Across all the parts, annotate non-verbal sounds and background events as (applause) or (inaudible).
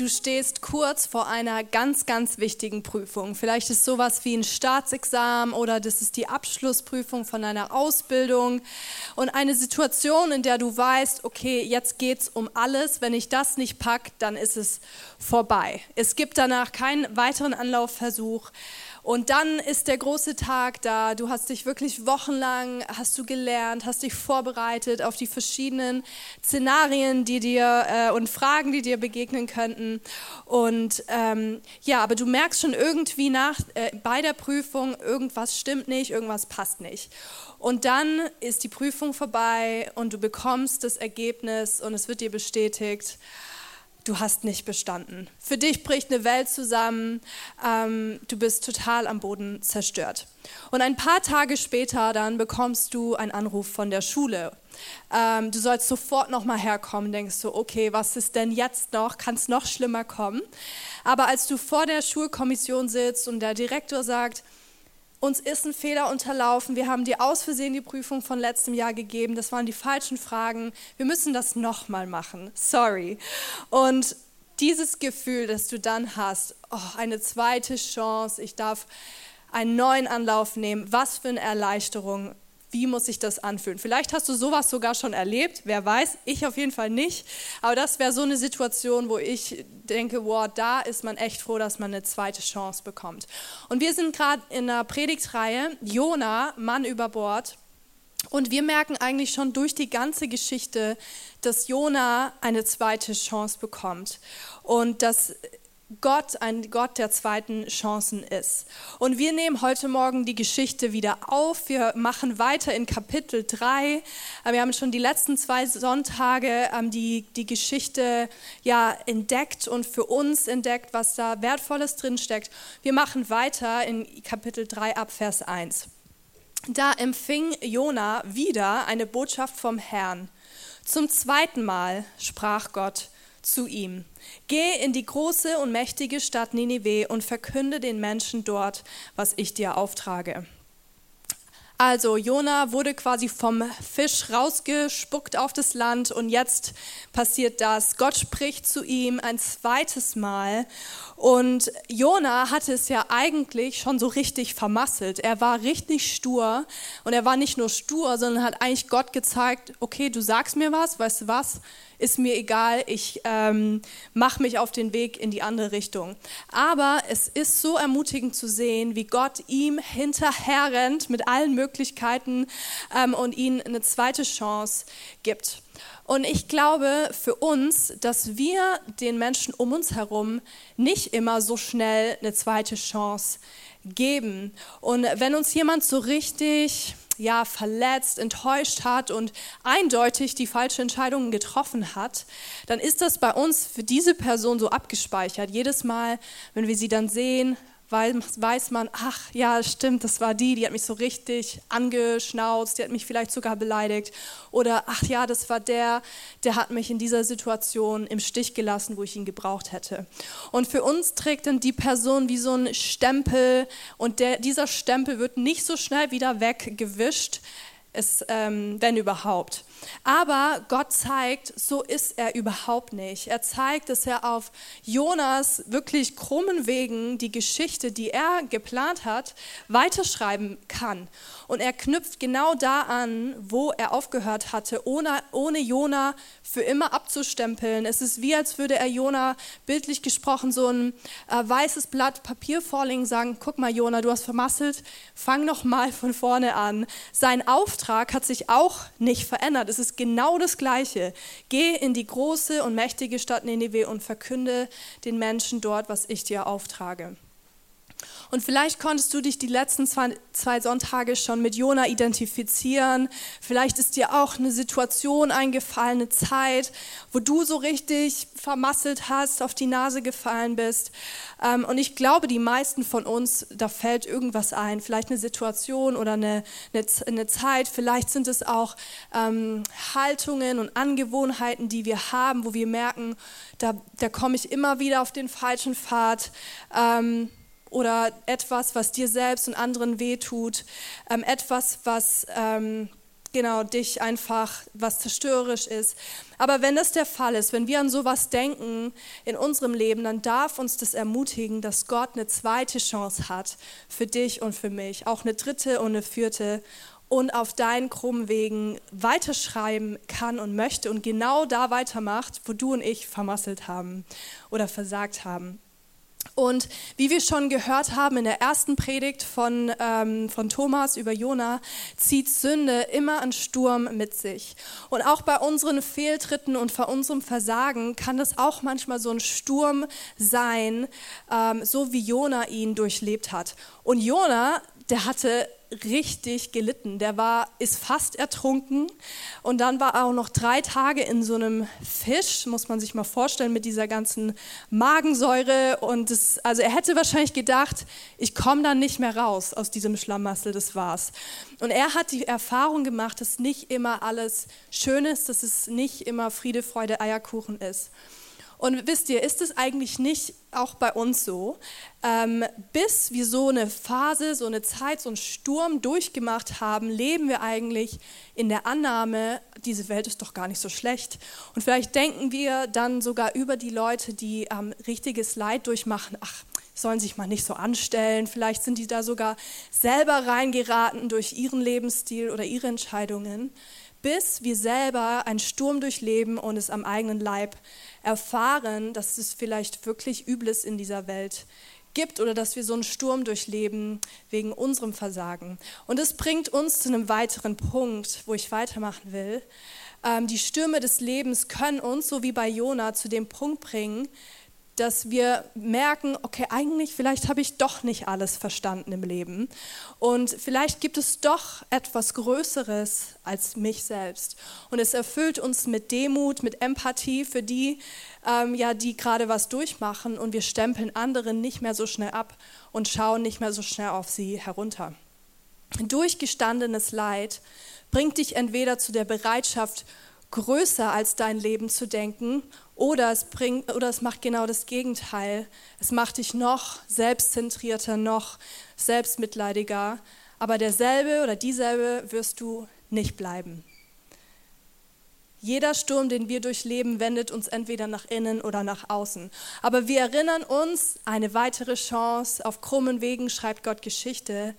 du stehst kurz vor einer ganz, ganz wichtigen Prüfung. Vielleicht ist sowas wie ein Staatsexamen oder das ist die Abschlussprüfung von einer Ausbildung und eine Situation, in der du weißt, okay, jetzt geht es um alles. Wenn ich das nicht packe, dann ist es vorbei. Es gibt danach keinen weiteren Anlaufversuch. Und dann ist der große Tag da. Du hast dich wirklich wochenlang, hast du gelernt, hast dich vorbereitet auf die verschiedenen Szenarien, die dir äh, und Fragen, die dir begegnen könnten. Und ähm, ja, aber du merkst schon irgendwie nach äh, bei der Prüfung, irgendwas stimmt nicht, irgendwas passt nicht. Und dann ist die Prüfung vorbei und du bekommst das Ergebnis und es wird dir bestätigt du hast nicht bestanden. Für dich bricht eine Welt zusammen, ähm, du bist total am Boden zerstört. Und ein paar Tage später dann bekommst du einen Anruf von der Schule. Ähm, du sollst sofort nochmal herkommen, denkst du, okay, was ist denn jetzt noch? Kann es noch schlimmer kommen? Aber als du vor der Schulkommission sitzt und der Direktor sagt, uns ist ein Fehler unterlaufen, wir haben dir aus Versehen die Prüfung von letztem Jahr gegeben, das waren die falschen Fragen, wir müssen das nochmal machen, sorry. Und dieses Gefühl, das du dann hast, oh, eine zweite Chance, ich darf einen neuen Anlauf nehmen, was für eine Erleichterung wie muss sich das anfühlen? Vielleicht hast du sowas sogar schon erlebt, wer weiß, ich auf jeden Fall nicht. Aber das wäre so eine Situation, wo ich denke, wow, da ist man echt froh, dass man eine zweite Chance bekommt. Und wir sind gerade in einer Predigtreihe, Jona, Mann über Bord. Und wir merken eigentlich schon durch die ganze Geschichte, dass Jona eine zweite Chance bekommt. Und dass Gott ein Gott der zweiten Chancen ist. Und wir nehmen heute Morgen die Geschichte wieder auf. Wir machen weiter in Kapitel 3. Wir haben schon die letzten zwei Sonntage ähm, die, die Geschichte ja, entdeckt und für uns entdeckt, was da Wertvolles drinsteckt. Wir machen weiter in Kapitel 3 ab Vers 1. Da empfing Jona wieder eine Botschaft vom Herrn. Zum zweiten Mal sprach Gott zu ihm. Geh in die große und mächtige Stadt Ninive und verkünde den Menschen dort, was ich dir auftrage. Also Jona wurde quasi vom Fisch rausgespuckt auf das Land und jetzt passiert das. Gott spricht zu ihm ein zweites Mal und Jona hatte es ja eigentlich schon so richtig vermasselt. Er war richtig stur und er war nicht nur stur, sondern hat eigentlich Gott gezeigt, okay, du sagst mir was, weißt du was? Ist mir egal, ich ähm, mache mich auf den Weg in die andere Richtung. Aber es ist so ermutigend zu sehen, wie Gott ihm hinterher rennt mit allen Möglichkeiten ähm, und ihm eine zweite Chance gibt. Und ich glaube für uns, dass wir den Menschen um uns herum nicht immer so schnell eine zweite Chance geben. Und wenn uns jemand so richtig ja, verletzt, enttäuscht hat und eindeutig die falsche Entscheidung getroffen hat, dann ist das bei uns für diese Person so abgespeichert. Jedes Mal, wenn wir sie dann sehen, weiß man, ach ja, stimmt, das war die, die hat mich so richtig angeschnauzt, die hat mich vielleicht sogar beleidigt. Oder ach ja, das war der, der hat mich in dieser Situation im Stich gelassen, wo ich ihn gebraucht hätte. Und für uns trägt dann die Person wie so ein Stempel und der, dieser Stempel wird nicht so schnell wieder weggewischt, es, ähm, wenn überhaupt. Aber Gott zeigt, so ist er überhaupt nicht. Er zeigt, dass er auf Jonas wirklich krummen Wegen die Geschichte, die er geplant hat, weiterschreiben kann. Und er knüpft genau da an, wo er aufgehört hatte, ohne, ohne Jona für immer abzustempeln. Es ist wie, als würde er Jona bildlich gesprochen so ein äh, weißes Blatt Papier vorlegen, sagen, guck mal Jona, du hast vermasselt, fang noch mal von vorne an. Sein Auftrag hat sich auch nicht verändert. Es ist genau das Gleiche. Geh in die große und mächtige Stadt Nineveh und verkünde den Menschen dort, was ich dir auftrage. Und vielleicht konntest du dich die letzten zwei, Sonntage schon mit Jona identifizieren. Vielleicht ist dir auch eine Situation eingefallen, eine Zeit, wo du so richtig vermasselt hast, auf die Nase gefallen bist. Ähm, und ich glaube, die meisten von uns, da fällt irgendwas ein. Vielleicht eine Situation oder eine, eine, eine Zeit. Vielleicht sind es auch ähm, Haltungen und Angewohnheiten, die wir haben, wo wir merken, da, da komme ich immer wieder auf den falschen Pfad. Ähm, oder etwas, was dir selbst und anderen wehtut, ähm, etwas, was ähm, genau dich einfach, was zerstörerisch ist. Aber wenn das der Fall ist, wenn wir an sowas denken in unserem Leben, dann darf uns das ermutigen, dass Gott eine zweite Chance hat für dich und für mich, auch eine dritte und eine vierte und auf deinen krummen Wegen weiterschreiben kann und möchte und genau da weitermacht, wo du und ich vermasselt haben oder versagt haben. Und wie wir schon gehört haben in der ersten Predigt von, ähm, von Thomas über Jona, zieht Sünde immer einen Sturm mit sich. Und auch bei unseren Fehltritten und bei unserem Versagen kann das auch manchmal so ein Sturm sein, ähm, so wie Jona ihn durchlebt hat. Und Jona, der hatte richtig gelitten. Der war, ist fast ertrunken und dann war er auch noch drei Tage in so einem Fisch, muss man sich mal vorstellen, mit dieser ganzen Magensäure. Und das, also er hätte wahrscheinlich gedacht, ich komme dann nicht mehr raus aus diesem Schlamassel, das war's. Und er hat die Erfahrung gemacht, dass nicht immer alles schön ist, dass es nicht immer Friede, Freude, Eierkuchen ist. Und wisst ihr, ist es eigentlich nicht auch bei uns so, ähm, bis wir so eine Phase, so eine Zeit, so einen Sturm durchgemacht haben, leben wir eigentlich in der Annahme, diese Welt ist doch gar nicht so schlecht. Und vielleicht denken wir dann sogar über die Leute, die ähm, richtiges Leid durchmachen, ach, sollen sich mal nicht so anstellen. Vielleicht sind die da sogar selber reingeraten durch ihren Lebensstil oder ihre Entscheidungen, bis wir selber einen Sturm durchleben und es am eigenen Leib erfahren, dass es vielleicht wirklich Übles in dieser Welt gibt oder dass wir so einen Sturm durchleben wegen unserem Versagen. Und es bringt uns zu einem weiteren Punkt, wo ich weitermachen will. Ähm, die Stürme des Lebens können uns, so wie bei Jona, zu dem Punkt bringen, dass wir merken, okay, eigentlich vielleicht habe ich doch nicht alles verstanden im Leben. Und vielleicht gibt es doch etwas Größeres als mich selbst. Und es erfüllt uns mit Demut, mit Empathie für die, ähm, ja, die gerade was durchmachen. Und wir stempeln anderen nicht mehr so schnell ab und schauen nicht mehr so schnell auf sie herunter. Durchgestandenes Leid bringt dich entweder zu der Bereitschaft, größer als dein Leben zu denken oder es, bringt, oder es macht genau das Gegenteil. Es macht dich noch selbstzentrierter, noch selbstmitleidiger. Aber derselbe oder dieselbe wirst du nicht bleiben. Jeder Sturm, den wir durchleben, wendet uns entweder nach innen oder nach außen. Aber wir erinnern uns, eine weitere Chance, auf krummen Wegen schreibt Gott Geschichte.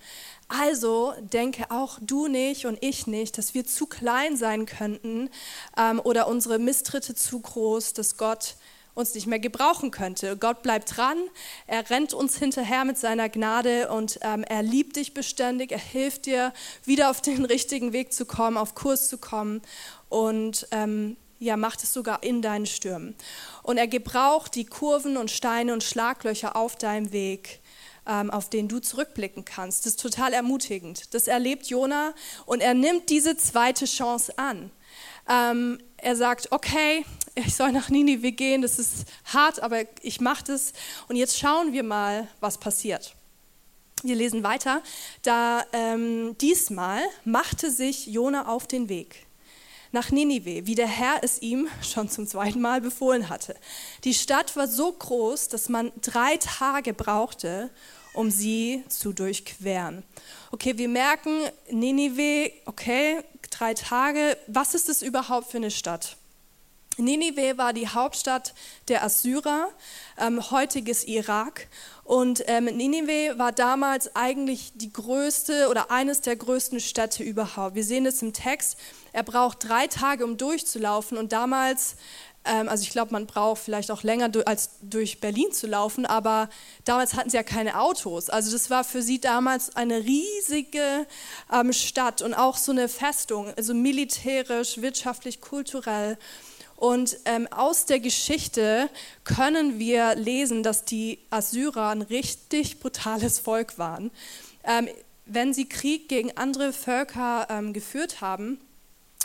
Also denke auch du nicht und ich nicht, dass wir zu klein sein könnten ähm, oder unsere Misstritte zu groß, dass Gott uns nicht mehr gebrauchen könnte. Gott bleibt dran, er rennt uns hinterher mit seiner Gnade und ähm, er liebt dich beständig, er hilft dir, wieder auf den (laughs) richtigen Weg zu kommen, auf Kurs zu kommen und ähm, ja, macht es sogar in deinen Stürmen. Und er gebraucht die Kurven und Steine und Schlaglöcher auf deinem Weg, auf den du zurückblicken kannst. Das ist total ermutigend. Das erlebt Jona und er nimmt diese zweite Chance an. Ähm, er sagt, okay, ich soll nach Ninive gehen, das ist hart, aber ich mache das. Und jetzt schauen wir mal, was passiert. Wir lesen weiter. Da ähm, diesmal machte sich Jona auf den Weg nach Ninive, wie der Herr es ihm schon zum zweiten Mal befohlen hatte. Die Stadt war so groß, dass man drei Tage brauchte, um sie zu durchqueren. Okay, wir merken, Ninive, okay, drei Tage. Was ist es überhaupt für eine Stadt? Ninive war die Hauptstadt der Assyrer, ähm, heutiges Irak. Und ähm, Ninive war damals eigentlich die größte oder eines der größten Städte überhaupt. Wir sehen es im Text. Er braucht drei Tage, um durchzulaufen. Und damals, ähm, also ich glaube, man braucht vielleicht auch länger als durch Berlin zu laufen, aber damals hatten sie ja keine Autos. Also das war für sie damals eine riesige ähm, Stadt und auch so eine Festung, also militärisch, wirtschaftlich, kulturell. Und ähm, aus der Geschichte können wir lesen, dass die Assyrer ein richtig brutales Volk waren. Ähm, wenn sie Krieg gegen andere Völker ähm, geführt haben,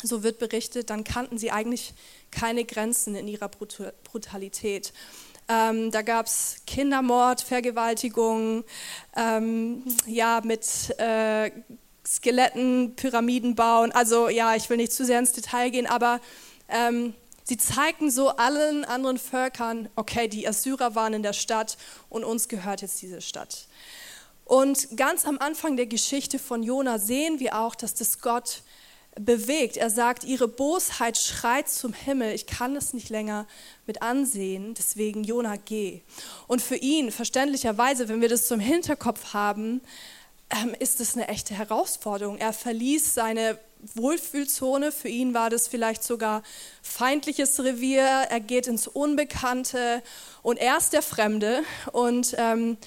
so wird berichtet, dann kannten sie eigentlich keine Grenzen in ihrer Brutalität. Ähm, da gab es Kindermord, Vergewaltigung, ähm, ja, mit äh, Skeletten, Pyramiden bauen. Also ja, ich will nicht zu sehr ins Detail gehen, aber ähm, sie zeigten so allen anderen Völkern, okay, die Assyrer waren in der Stadt und uns gehört jetzt diese Stadt. Und ganz am Anfang der Geschichte von Jona sehen wir auch, dass das Gott bewegt. Er sagt, ihre Bosheit schreit zum Himmel, ich kann es nicht länger mit ansehen, deswegen Jona, geh. Und für ihn, verständlicherweise, wenn wir das zum Hinterkopf haben, ähm, ist es eine echte Herausforderung. Er verließ seine Wohlfühlzone, für ihn war das vielleicht sogar feindliches Revier, er geht ins Unbekannte und er ist der Fremde und ähm,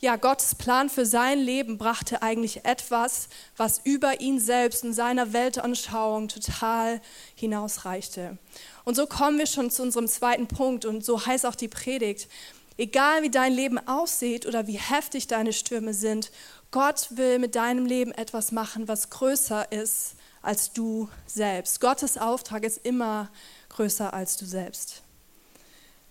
ja, Gottes Plan für sein Leben brachte eigentlich etwas, was über ihn selbst und seiner Weltanschauung total hinausreichte. Und so kommen wir schon zu unserem zweiten Punkt und so heißt auch die Predigt. Egal wie dein Leben aussieht oder wie heftig deine Stürme sind, Gott will mit deinem Leben etwas machen, was größer ist als du selbst. Gottes Auftrag ist immer größer als du selbst.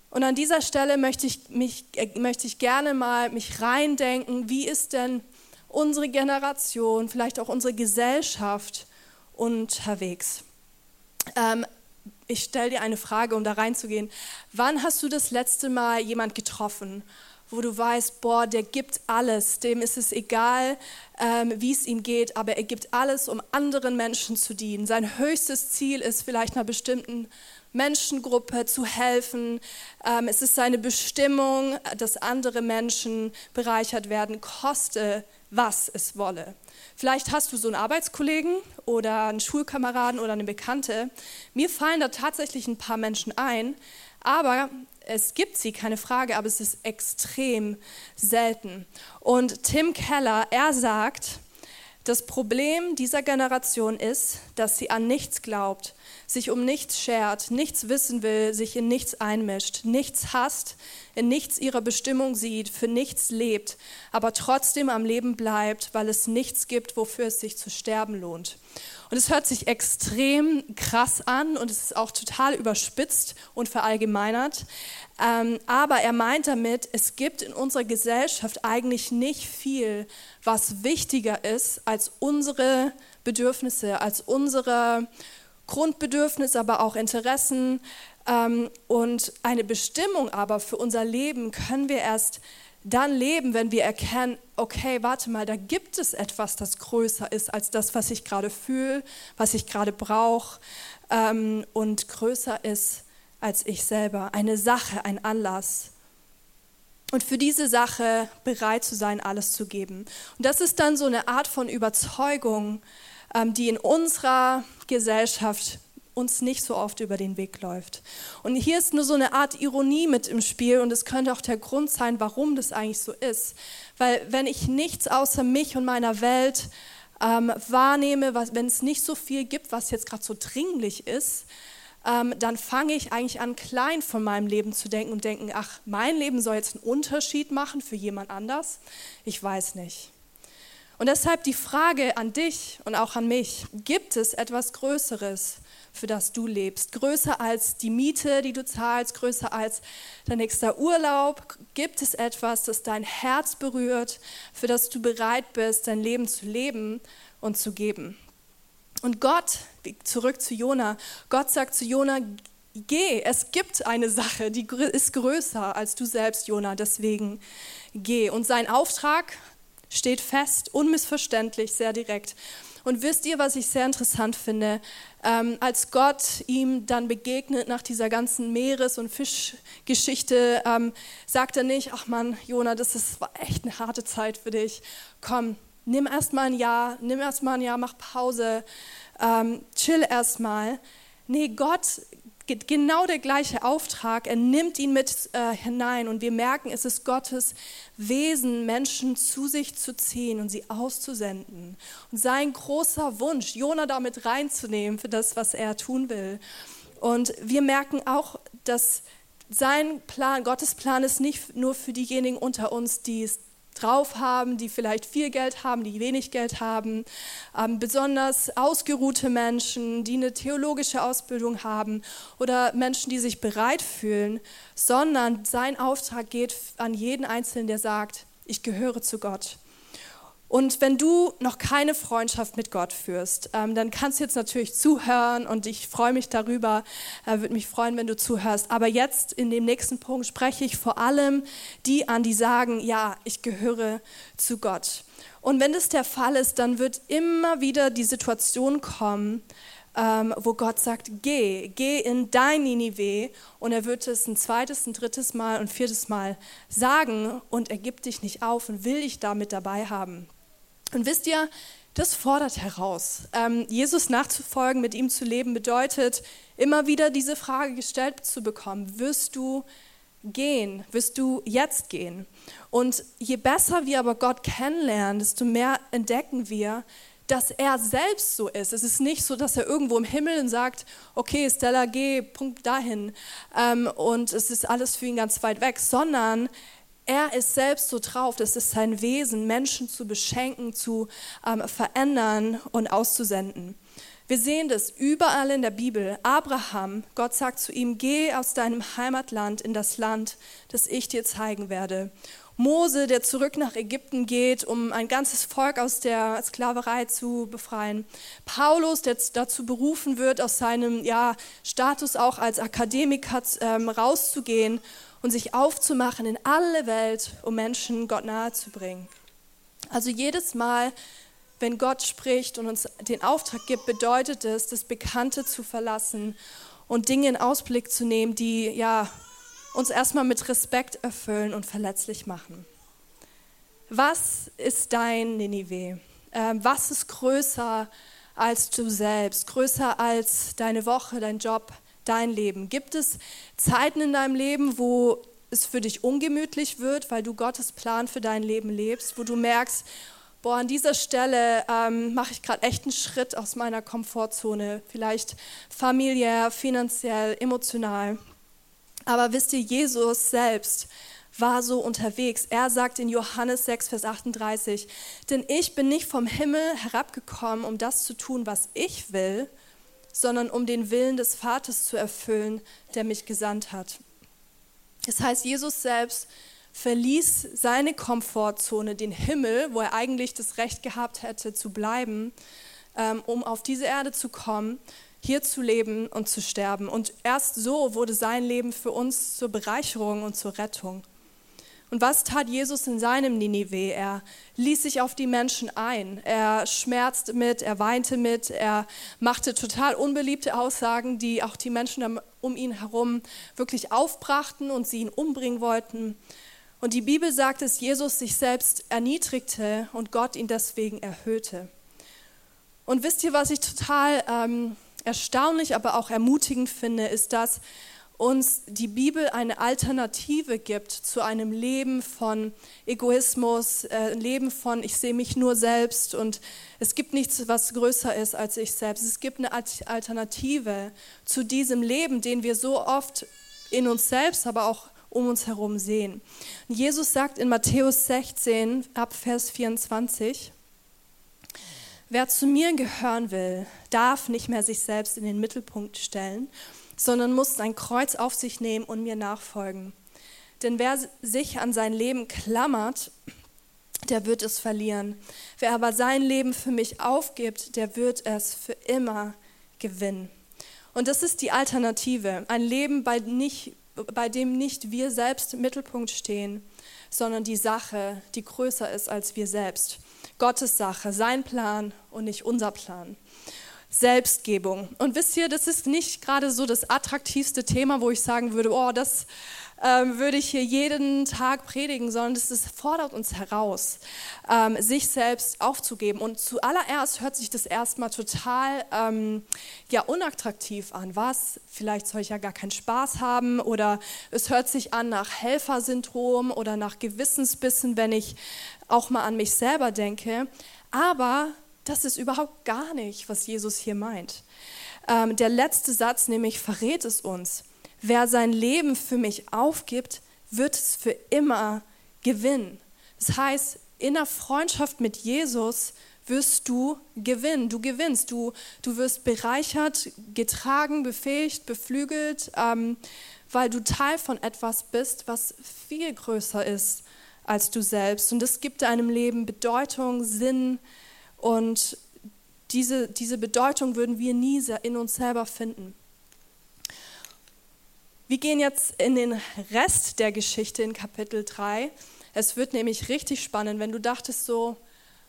Und an dieser Stelle möchte ich, mich, äh, möchte ich gerne mal mich reindenken, wie ist denn unsere Generation, vielleicht auch unsere Gesellschaft unterwegs. Ähm, ich stelle dir eine Frage, um da reinzugehen. Wann hast du das letzte Mal jemand getroffen wo du weißt, boah, der gibt alles, dem ist es egal, ähm, wie es ihm geht, aber er gibt alles, um anderen Menschen zu dienen. Sein höchstes Ziel ist vielleicht einer bestimmten Menschengruppe zu helfen. Ähm, es ist seine Bestimmung, dass andere Menschen bereichert werden, koste, was es wolle. Vielleicht hast du so einen Arbeitskollegen oder einen Schulkameraden oder eine Bekannte. Mir fallen da tatsächlich ein paar Menschen ein, aber es gibt sie, keine Frage, aber es ist extrem selten. Und Tim Keller, er sagt, das Problem dieser Generation ist, dass sie an nichts glaubt, sich um nichts schert, nichts wissen will, sich in nichts einmischt, nichts hasst, in nichts ihrer Bestimmung sieht, für nichts lebt, aber trotzdem am Leben bleibt, weil es nichts gibt, wofür es sich zu sterben lohnt. Und es hört sich extrem krass an und es ist auch total überspitzt und verallgemeinert. Ähm, aber er meint damit, es gibt in unserer Gesellschaft eigentlich nicht viel, was wichtiger ist als unsere Bedürfnisse, als unsere Grundbedürfnisse, aber auch Interessen. Ähm, und eine Bestimmung aber für unser Leben können wir erst dann leben, wenn wir erkennen, okay, warte mal, da gibt es etwas, das größer ist als das, was ich gerade fühle, was ich gerade brauche ähm, und größer ist als ich selber. Eine Sache, ein Anlass. Und für diese Sache bereit zu sein, alles zu geben. Und das ist dann so eine Art von Überzeugung, die in unserer Gesellschaft uns nicht so oft über den Weg läuft. Und hier ist nur so eine Art Ironie mit im Spiel und es könnte auch der Grund sein, warum das eigentlich so ist. Weil wenn ich nichts außer mich und meiner Welt ähm, wahrnehme, was, wenn es nicht so viel gibt, was jetzt gerade so dringlich ist, ähm, dann fange ich eigentlich an, klein von meinem Leben zu denken und denken, ach, mein Leben soll jetzt einen Unterschied machen für jemand anders. Ich weiß nicht. Und deshalb die Frage an dich und auch an mich, gibt es etwas Größeres, für das du lebst? Größer als die Miete, die du zahlst, größer als dein nächster Urlaub? Gibt es etwas, das dein Herz berührt, für das du bereit bist, dein Leben zu leben und zu geben? Und Gott, zurück zu Jona, Gott sagt zu Jona, geh, es gibt eine Sache, die ist größer als du selbst, Jona, deswegen geh. Und sein Auftrag steht fest, unmissverständlich, sehr direkt. Und wisst ihr, was ich sehr interessant finde? Ähm, als Gott ihm dann begegnet nach dieser ganzen Meeres- und Fischgeschichte, ähm, sagt er nicht, ach Mann, Jona, das ist, echt eine harte Zeit für dich. Komm, nimm erst mal ein Jahr, nimm erst mal ein Jahr, mach Pause, ähm, chill erst mal. Nee, Gott genau der gleiche Auftrag. Er nimmt ihn mit äh, hinein und wir merken, es ist Gottes Wesen, Menschen zu sich zu ziehen und sie auszusenden. Und sein großer Wunsch, Jona damit reinzunehmen für das, was er tun will. Und wir merken auch, dass sein Plan, Gottes Plan ist nicht nur für diejenigen unter uns, die es drauf haben, die vielleicht viel Geld haben, die wenig Geld haben, ähm, besonders ausgeruhte Menschen, die eine theologische Ausbildung haben oder Menschen, die sich bereit fühlen, sondern sein Auftrag geht an jeden Einzelnen, der sagt, ich gehöre zu Gott. Und wenn du noch keine Freundschaft mit Gott führst, ähm, dann kannst du jetzt natürlich zuhören und ich freue mich darüber, äh, würde mich freuen, wenn du zuhörst. Aber jetzt in dem nächsten Punkt spreche ich vor allem die an, die sagen, ja, ich gehöre zu Gott. Und wenn das der Fall ist, dann wird immer wieder die Situation kommen, ähm, wo Gott sagt, geh, geh in dein Ninive und er wird es ein zweites, ein drittes Mal und viertes Mal sagen und er gibt dich nicht auf und will dich damit dabei haben. Und wisst ihr, das fordert heraus. Ähm, Jesus nachzufolgen, mit ihm zu leben, bedeutet immer wieder diese Frage gestellt zu bekommen, wirst du gehen, wirst du jetzt gehen? Und je besser wir aber Gott kennenlernen, desto mehr entdecken wir, dass er selbst so ist. Es ist nicht so, dass er irgendwo im Himmel sagt, okay, Stella, geh, Punkt dahin. Ähm, und es ist alles für ihn ganz weit weg, sondern er ist selbst so drauf, das ist sein Wesen, Menschen zu beschenken, zu ähm, verändern und auszusenden. Wir sehen das überall in der Bibel. Abraham, Gott sagt zu ihm, geh aus deinem Heimatland in das Land, das ich dir zeigen werde. Mose, der zurück nach Ägypten geht, um ein ganzes Volk aus der Sklaverei zu befreien. Paulus, der dazu berufen wird, aus seinem ja, Status auch als Akademiker ähm, rauszugehen und sich aufzumachen in alle Welt, um Menschen Gott nahe zu bringen. Also jedes Mal, wenn Gott spricht und uns den Auftrag gibt, bedeutet es, das Bekannte zu verlassen und Dinge in Ausblick zu nehmen, die ja uns erstmal mit Respekt erfüllen und verletzlich machen. Was ist dein Ninive? Ähm, was ist größer als du selbst, größer als deine Woche, dein Job, dein Leben? Gibt es Zeiten in deinem Leben, wo es für dich ungemütlich wird, weil du Gottes Plan für dein Leben lebst, wo du merkst, boah, an dieser Stelle ähm, mache ich gerade echt einen Schritt aus meiner Komfortzone, vielleicht familiär, finanziell, emotional. Aber wisst ihr, Jesus selbst war so unterwegs. Er sagt in Johannes 6, Vers 38, denn ich bin nicht vom Himmel herabgekommen, um das zu tun, was ich will, sondern um den Willen des Vaters zu erfüllen, der mich gesandt hat. Das heißt, Jesus selbst verließ seine Komfortzone, den Himmel, wo er eigentlich das Recht gehabt hätte zu bleiben, ähm, um auf diese Erde zu kommen, hier zu leben und zu sterben. Und erst so wurde sein Leben für uns zur Bereicherung und zur Rettung. Und was tat Jesus in seinem Ninive? Er ließ sich auf die Menschen ein. Er schmerzte mit, er weinte mit, er machte total unbeliebte Aussagen, die auch die Menschen um ihn herum wirklich aufbrachten und sie ihn umbringen wollten. Und die Bibel sagt, dass Jesus sich selbst erniedrigte und Gott ihn deswegen erhöhte. Und wisst ihr, was ich total ähm, erstaunlich, aber auch ermutigend finde, ist, dass uns die Bibel eine Alternative gibt zu einem Leben von Egoismus, äh, Leben von ich sehe mich nur selbst und es gibt nichts, was größer ist als ich selbst. Es gibt eine Alternative zu diesem Leben, den wir so oft in uns selbst, aber auch um uns herum sehen. Jesus sagt in Matthäus 16 ab Vers 24, Wer zu mir gehören will, darf nicht mehr sich selbst in den Mittelpunkt stellen, sondern muss sein Kreuz auf sich nehmen und mir nachfolgen. Denn wer sich an sein Leben klammert, der wird es verlieren. Wer aber sein Leben für mich aufgibt, der wird es für immer gewinnen. Und das ist die Alternative. Ein Leben, bei, nicht, bei dem nicht wir selbst im Mittelpunkt stehen, sondern die Sache, die größer ist als wir selbst. Gottes Sache, sein Plan und nicht unser Plan. Selbstgebung. Und wisst ihr, das ist nicht gerade so das attraktivste Thema, wo ich sagen würde, oh, das ähm, würde ich hier jeden Tag predigen, sondern das fordert uns heraus, ähm, sich selbst aufzugeben. Und zuallererst hört sich das erstmal total ähm, ja, unattraktiv an. Was? Vielleicht soll ich ja gar keinen Spaß haben oder es hört sich an nach Helfersyndrom oder nach Gewissensbissen, wenn ich auch mal an mich selber denke. Aber das ist überhaupt gar nicht, was Jesus hier meint. Ähm, der letzte Satz nämlich verrät es uns. Wer sein Leben für mich aufgibt, wird es für immer gewinnen. Das heißt, in der Freundschaft mit Jesus wirst du gewinnen. Du gewinnst. Du, du wirst bereichert, getragen, befähigt, beflügelt, ähm, weil du Teil von etwas bist, was viel größer ist als du selbst. Und es gibt deinem Leben Bedeutung, Sinn und diese, diese Bedeutung würden wir nie in uns selber finden. Wir gehen jetzt in den Rest der Geschichte in Kapitel 3. Es wird nämlich richtig spannend, wenn du dachtest so,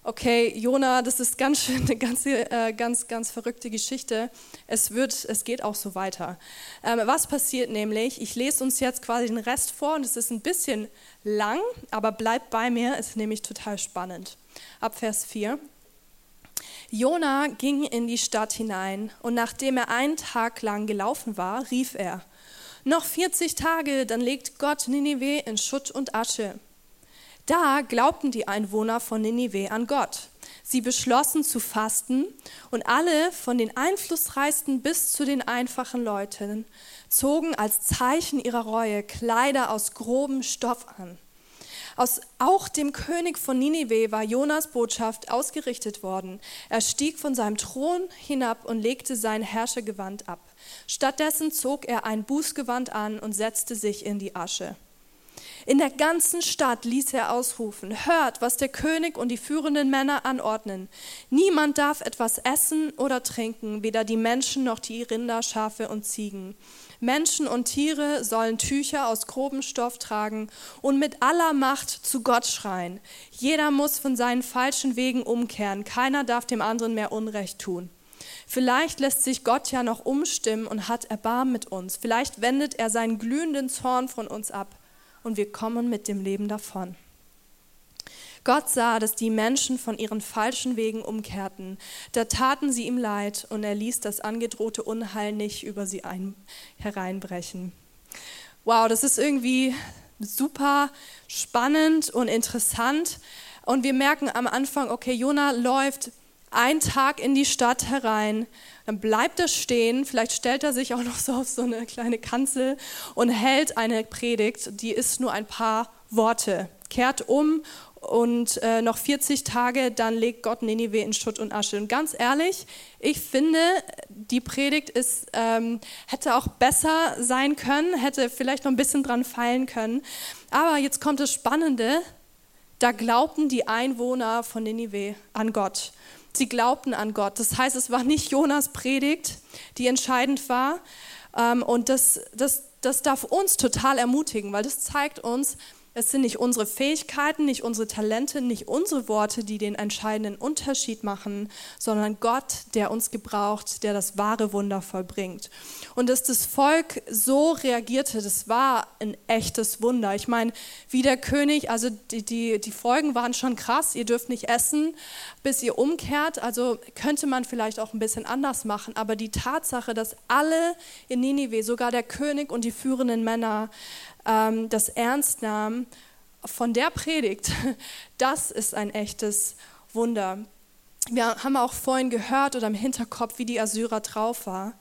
okay, Jona, das ist ganz schön eine ganze, äh, ganz, ganz verrückte Geschichte. Es wird, es geht auch so weiter. Ähm, was passiert nämlich? Ich lese uns jetzt quasi den Rest vor und es ist ein bisschen lang, aber bleibt bei mir, ist nämlich total spannend. Ab Vers 4. Jona ging in die Stadt hinein und nachdem er einen Tag lang gelaufen war, rief er: Noch 40 Tage, dann legt Gott Ninive in Schutt und Asche. Da glaubten die Einwohner von Ninive an Gott. Sie beschlossen zu fasten und alle, von den einflussreichsten bis zu den einfachen Leuten, zogen als Zeichen ihrer Reue Kleider aus grobem Stoff an. Aus auch dem König von Ninive war Jonas Botschaft ausgerichtet worden. Er stieg von seinem Thron hinab und legte sein Herrschergewand ab. Stattdessen zog er ein Bußgewand an und setzte sich in die Asche. In der ganzen Stadt ließ er ausrufen, hört, was der König und die führenden Männer anordnen. Niemand darf etwas essen oder trinken, weder die Menschen noch die Rinder, Schafe und Ziegen. Menschen und Tiere sollen Tücher aus grobem Stoff tragen und mit aller Macht zu Gott schreien. Jeder muss von seinen falschen Wegen umkehren, keiner darf dem anderen mehr Unrecht tun. Vielleicht lässt sich Gott ja noch umstimmen und hat Erbarmen mit uns. Vielleicht wendet er seinen glühenden Zorn von uns ab und wir kommen mit dem Leben davon. Gott sah, dass die Menschen von ihren falschen Wegen umkehrten. Da taten sie ihm leid und er ließ das angedrohte Unheil nicht über sie ein, hereinbrechen. Wow, das ist irgendwie super spannend und interessant. Und wir merken am Anfang, okay, Jona läuft einen Tag in die Stadt herein, dann bleibt er stehen, vielleicht stellt er sich auch noch so auf so eine kleine Kanzel und hält eine Predigt, die ist nur ein paar Worte, kehrt um und äh, noch 40 Tage, dann legt Gott Ninive in Schutt und Asche. Und ganz ehrlich, ich finde, die Predigt ist, ähm, hätte auch besser sein können, hätte vielleicht noch ein bisschen dran feilen können. Aber jetzt kommt das Spannende, da glaubten die Einwohner von Ninive an Gott. Sie glaubten an Gott. Das heißt, es war nicht Jonas Predigt, die entscheidend war. Ähm, und das, das, das darf uns total ermutigen, weil das zeigt uns, es sind nicht unsere Fähigkeiten, nicht unsere Talente, nicht unsere Worte, die den entscheidenden Unterschied machen, sondern Gott, der uns gebraucht, der das wahre Wunder vollbringt. Und dass das Volk so reagierte, das war ein echtes Wunder. Ich meine, wie der König, also die, die, die Folgen waren schon krass. Ihr dürft nicht essen, bis ihr umkehrt. Also könnte man vielleicht auch ein bisschen anders machen. Aber die Tatsache, dass alle in Ninive, sogar der König und die führenden Männer, ähm, das ernst nahm von der Predigt, (laughs) das ist ein echtes Wunder. Wir haben auch vorhin gehört oder im Hinterkopf, wie die Assyrer drauf war.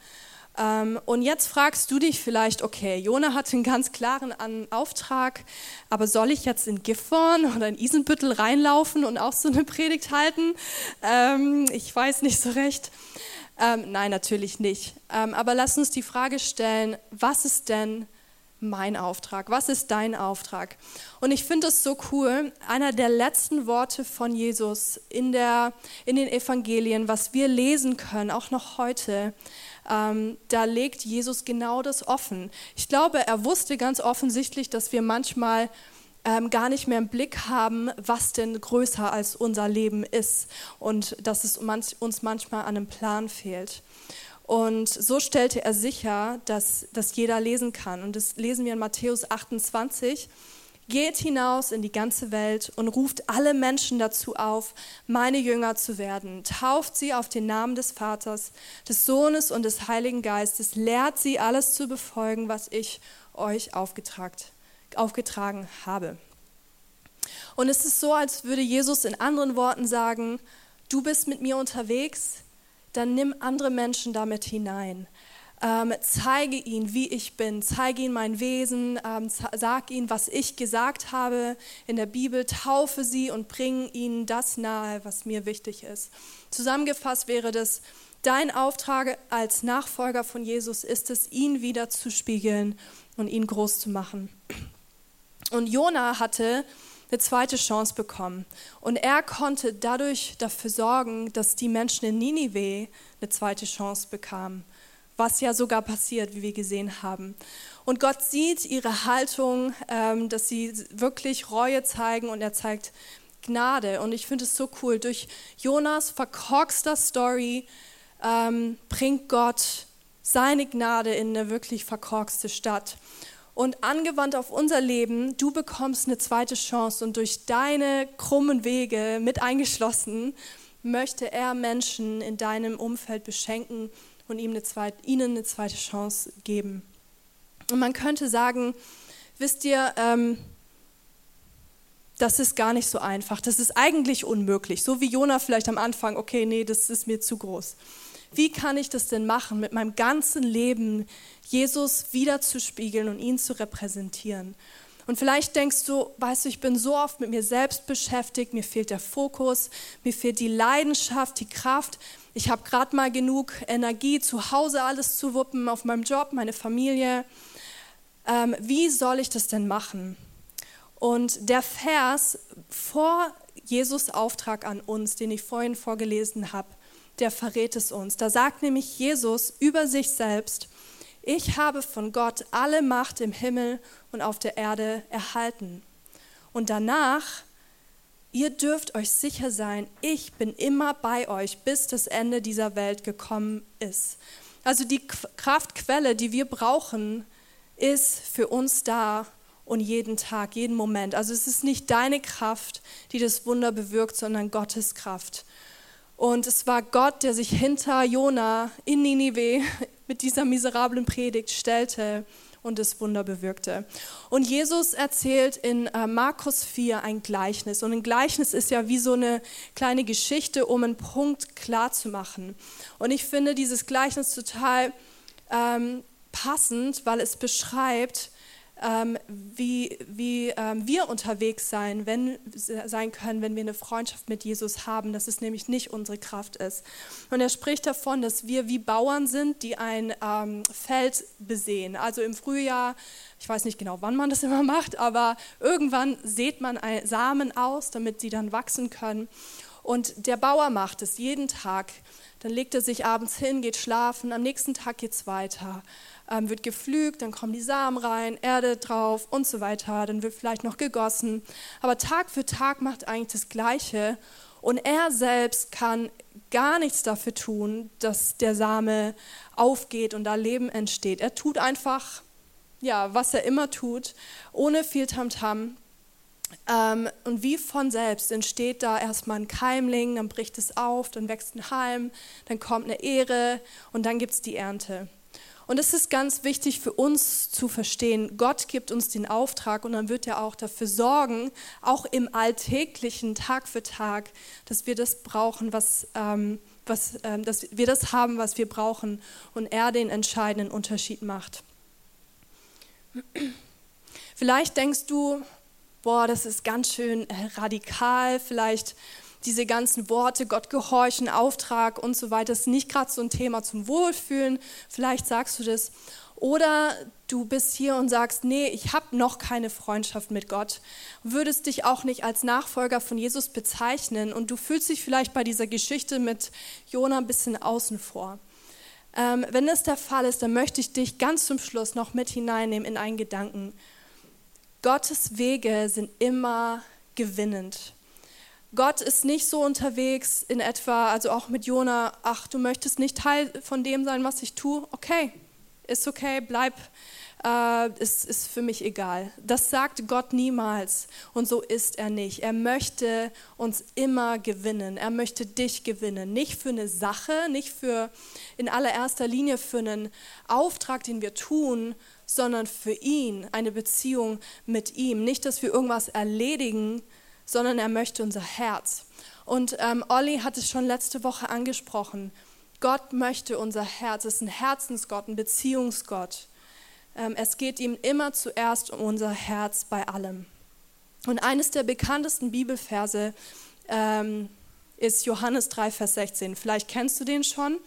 Ähm, und jetzt fragst du dich vielleicht, okay, Jona hatte einen ganz klaren Auftrag, aber soll ich jetzt in Gifhorn oder in Isenbüttel reinlaufen und auch so eine Predigt halten? Ähm, ich weiß nicht so recht. Ähm, nein, natürlich nicht. aber lass uns die Frage stellen, was ist denn mein Auftrag? Was ist dein Auftrag? Und ich finde es so cool, einer der letzten Worte von Jesus in, der, in den Evangelien, was wir lesen können, auch noch heute, ähm, da legt Jesus genau das offen. Ich glaube, er wusste ganz offensichtlich, dass wir manchmal ähm, gar nicht mehr im Blick haben, was denn größer als unser Leben ist und dass es uns manchmal an einem Plan fehlt. Und so stellte er sicher, dass, dass jeder lesen kann. Und das lesen wir in Matthäus 28. Geht hinaus in die ganze Welt und ruft alle Menschen dazu auf, meine Jünger zu werden. Tauft sie auf den Namen des Vaters, des Sohnes und des Heiligen Geistes. Lehrt sie alles zu befolgen, was ich euch aufgetragen habe. Und es ist so, als würde Jesus in anderen Worten sagen, du bist mit mir unterwegs, dann nimm andere Menschen damit hinein. Ähm, zeige ihnen, wie ich bin, zeige ihnen mein Wesen, ähm, sag ihnen, was ich gesagt habe in der Bibel, taufe sie und bring ihnen das nahe, was mir wichtig ist. Zusammengefasst wäre das, dein Auftrag als Nachfolger von Jesus ist es, ihn wieder zu spiegeln und ihn groß zu machen. Und Jona hatte eine zweite Chance bekommen. Und er konnte dadurch dafür sorgen, dass die Menschen in Ninive eine zweite Chance bekamen was ja sogar passiert, wie wir gesehen haben. Und Gott sieht ihre Haltung, ähm, dass sie wirklich Reue zeigen und er zeigt Gnade. Und ich finde es so cool. Durch Jonas verkorkster Story ähm, bringt Gott seine Gnade in eine wirklich verkorkste Stadt. Und angewandt auf unser Leben, du bekommst eine zweite Chance und durch deine krummen Wege mit eingeschlossen, möchte er Menschen in deinem Umfeld beschenken und ihm eine zweite, ihnen eine zweite Chance geben. Und man könnte sagen, wisst ihr, ähm, das ist gar nicht so einfach. Das ist eigentlich unmöglich. So wie Jona vielleicht am Anfang, okay, nee, das ist mir zu groß. Wie kann ich das denn machen, mit meinem ganzen Leben Jesus wiederzuspiegeln und ihn zu repräsentieren? Und vielleicht denkst du, weißt du, ich bin so oft mit mir selbst beschäftigt, mir fehlt der Fokus, mir fehlt die Leidenschaft, die Kraft. Ich habe gerade mal genug Energie, zu Hause alles zu wuppen, auf meinem Job, meine Familie. Ähm, wie soll ich das denn machen? Und der Vers vor Jesus Auftrag an uns, den ich vorhin vorgelesen habe, der verrät es uns. Da sagt nämlich Jesus über sich selbst, ich habe von Gott alle Macht im Himmel und auf der Erde erhalten. Und danach, ihr dürft euch sicher sein, ich bin immer bei euch, bis das Ende dieser Welt gekommen ist. Also die Kraftquelle, die wir brauchen, ist für uns da und jeden Tag, jeden Moment. Also es ist nicht deine Kraft, die das Wunder bewirkt, sondern Gottes Kraft. Und es war Gott, der sich hinter Jona in Ninive (laughs) mit dieser miserablen Predigt stellte und das Wunder bewirkte. Und Jesus erzählt in äh, Markus 4 ein Gleichnis. Und ein Gleichnis ist ja wie so eine kleine Geschichte, um einen Punkt klar zu machen. Und ich finde dieses Gleichnis total ähm, passend, weil es beschreibt, ähm, wie, wie ähm, wir unterwegs sein, wenn, sein können, wenn wir eine Freundschaft mit Jesus haben, dass es nämlich nicht unsere Kraft ist. Und er spricht davon, dass wir wie Bauern sind, die ein ähm, Feld besehen. Also im Frühjahr, ich weiß nicht genau, wann man das immer (laughs) macht, aber irgendwann sät man Samen aus, damit sie dann wachsen können. Und der Bauer macht es jeden Tag. Dann legt er sich abends hin, geht schlafen, am nächsten Tag geht es weiter ähm, wird gepflügt, dann kommen die Samen rein, Erde drauf und so weiter, dann wird vielleicht noch gegossen. Aber Tag für Tag macht eigentlich das Gleiche und er selbst kann gar nichts dafür tun, dass der Same aufgeht und da Leben entsteht. Er tut einfach, ja, was er immer tut, ohne viel Tamtam. Ähm, und wie von selbst entsteht da erstmal ein Keimling, dann bricht es auf, dann wächst ein Halm, dann kommt eine Ehre und dann gibt es die Ernte. Und es ist ganz wichtig für uns zu verstehen, Gott gibt uns den Auftrag und dann wird er auch dafür sorgen, auch im alltäglichen Tag für Tag, dass wir das brauchen, was, ähm, was, ähm, dass wir das haben, was wir brauchen und er den entscheidenden Unterschied macht. Vielleicht denkst du, boah, das ist ganz schön äh, radikal, vielleicht diese ganzen Worte, Gott gehorchen, Auftrag und so weiter, ist nicht gerade so ein Thema zum Wohlfühlen. Vielleicht sagst du das. Oder du bist hier und sagst, nee, ich habe noch keine Freundschaft mit Gott, würdest dich auch nicht als Nachfolger von Jesus bezeichnen und du fühlst dich vielleicht bei dieser Geschichte mit Jona ein bisschen außen vor. Ähm, wenn das der Fall ist, dann möchte ich dich ganz zum Schluss noch mit hineinnehmen in einen Gedanken. Gottes Wege sind immer gewinnend. Gott ist nicht so unterwegs in etwa, also auch mit Jona, ach, du möchtest nicht Teil von dem sein, was ich tue, okay, ist okay, bleib, äh, ist, ist für mich egal. Das sagt Gott niemals und so ist er nicht. Er möchte uns immer gewinnen, er möchte dich gewinnen, nicht für eine Sache, nicht für in allererster Linie für einen Auftrag, den wir tun, sondern für ihn, eine Beziehung mit ihm. Nicht, dass wir irgendwas erledigen, sondern er möchte unser Herz. Und ähm, Olli hat es schon letzte Woche angesprochen. Gott möchte unser Herz, es ist ein Herzensgott, ein Beziehungsgott. Ähm, es geht ihm immer zuerst um unser Herz bei allem. Und eines der bekanntesten Bibelverse ähm, ist Johannes 3, Vers 16. Vielleicht kennst du den schon.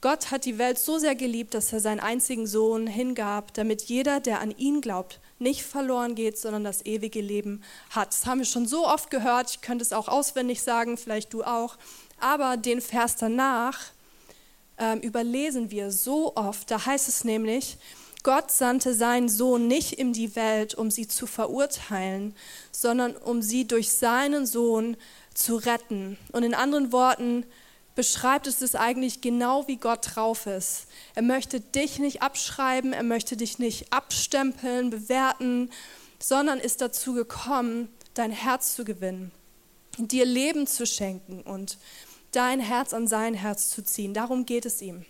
Gott hat die Welt so sehr geliebt, dass er seinen einzigen Sohn hingab, damit jeder, der an ihn glaubt, nicht verloren geht, sondern das ewige Leben hat. Das haben wir schon so oft gehört. Ich könnte es auch auswendig sagen, vielleicht du auch. Aber den Vers danach ähm, überlesen wir so oft. Da heißt es nämlich, Gott sandte seinen Sohn nicht in die Welt, um sie zu verurteilen, sondern um sie durch seinen Sohn zu retten. Und in anderen Worten beschreibt es es eigentlich genau, wie Gott drauf ist. Er möchte dich nicht abschreiben, er möchte dich nicht abstempeln, bewerten, sondern ist dazu gekommen, dein Herz zu gewinnen, dir Leben zu schenken und dein Herz an sein Herz zu ziehen. Darum geht es ihm.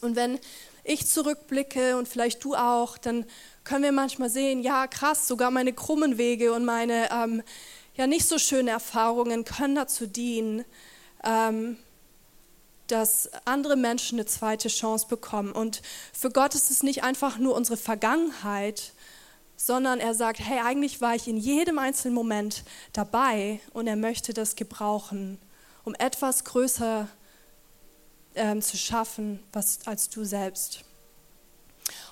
Und wenn ich zurückblicke und vielleicht du auch, dann können wir manchmal sehen, ja krass, sogar meine krummen Wege und meine ähm, ja nicht so schönen Erfahrungen können dazu dienen, ähm, dass andere Menschen eine zweite Chance bekommen. Und für Gott ist es nicht einfach nur unsere Vergangenheit, sondern er sagt, hey, eigentlich war ich in jedem einzelnen Moment dabei und er möchte das gebrauchen, um etwas größer zu ähm, zu schaffen was, als du selbst.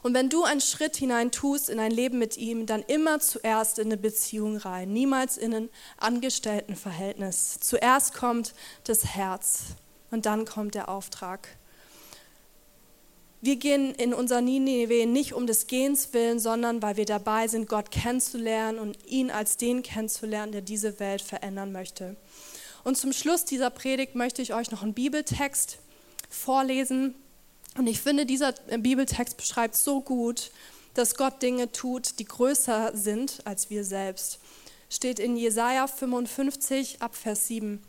Und wenn du einen Schritt hinein tust in ein Leben mit ihm, dann immer zuerst in eine Beziehung rein, niemals in ein Angestelltenverhältnis. Zuerst kommt das Herz und dann kommt der Auftrag. Wir gehen in unser Nineveh nicht um des Gehens willen, sondern weil wir dabei sind, Gott kennenzulernen und ihn als den kennenzulernen, der diese Welt verändern möchte. Und zum Schluss dieser Predigt möchte ich euch noch einen Bibeltext vorlesen. Und ich finde, dieser Bibeltext beschreibt so gut, dass Gott Dinge tut, die größer sind als wir selbst. Steht in Jesaja 55 ab Vers 7.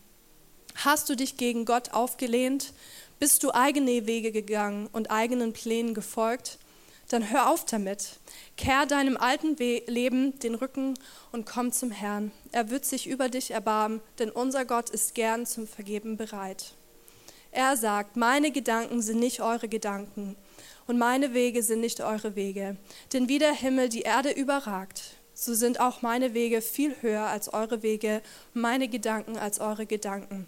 Hast du dich gegen Gott aufgelehnt? Bist du eigene Wege gegangen und eigenen Plänen gefolgt? Dann hör auf damit. Kehr deinem alten Leben den Rücken und komm zum Herrn. Er wird sich über dich erbarmen, denn unser Gott ist gern zum Vergeben bereit. Er sagt, meine Gedanken sind nicht eure Gedanken und meine Wege sind nicht eure Wege. Denn wie der Himmel die Erde überragt, so sind auch meine Wege viel höher als eure Wege, meine Gedanken als eure Gedanken.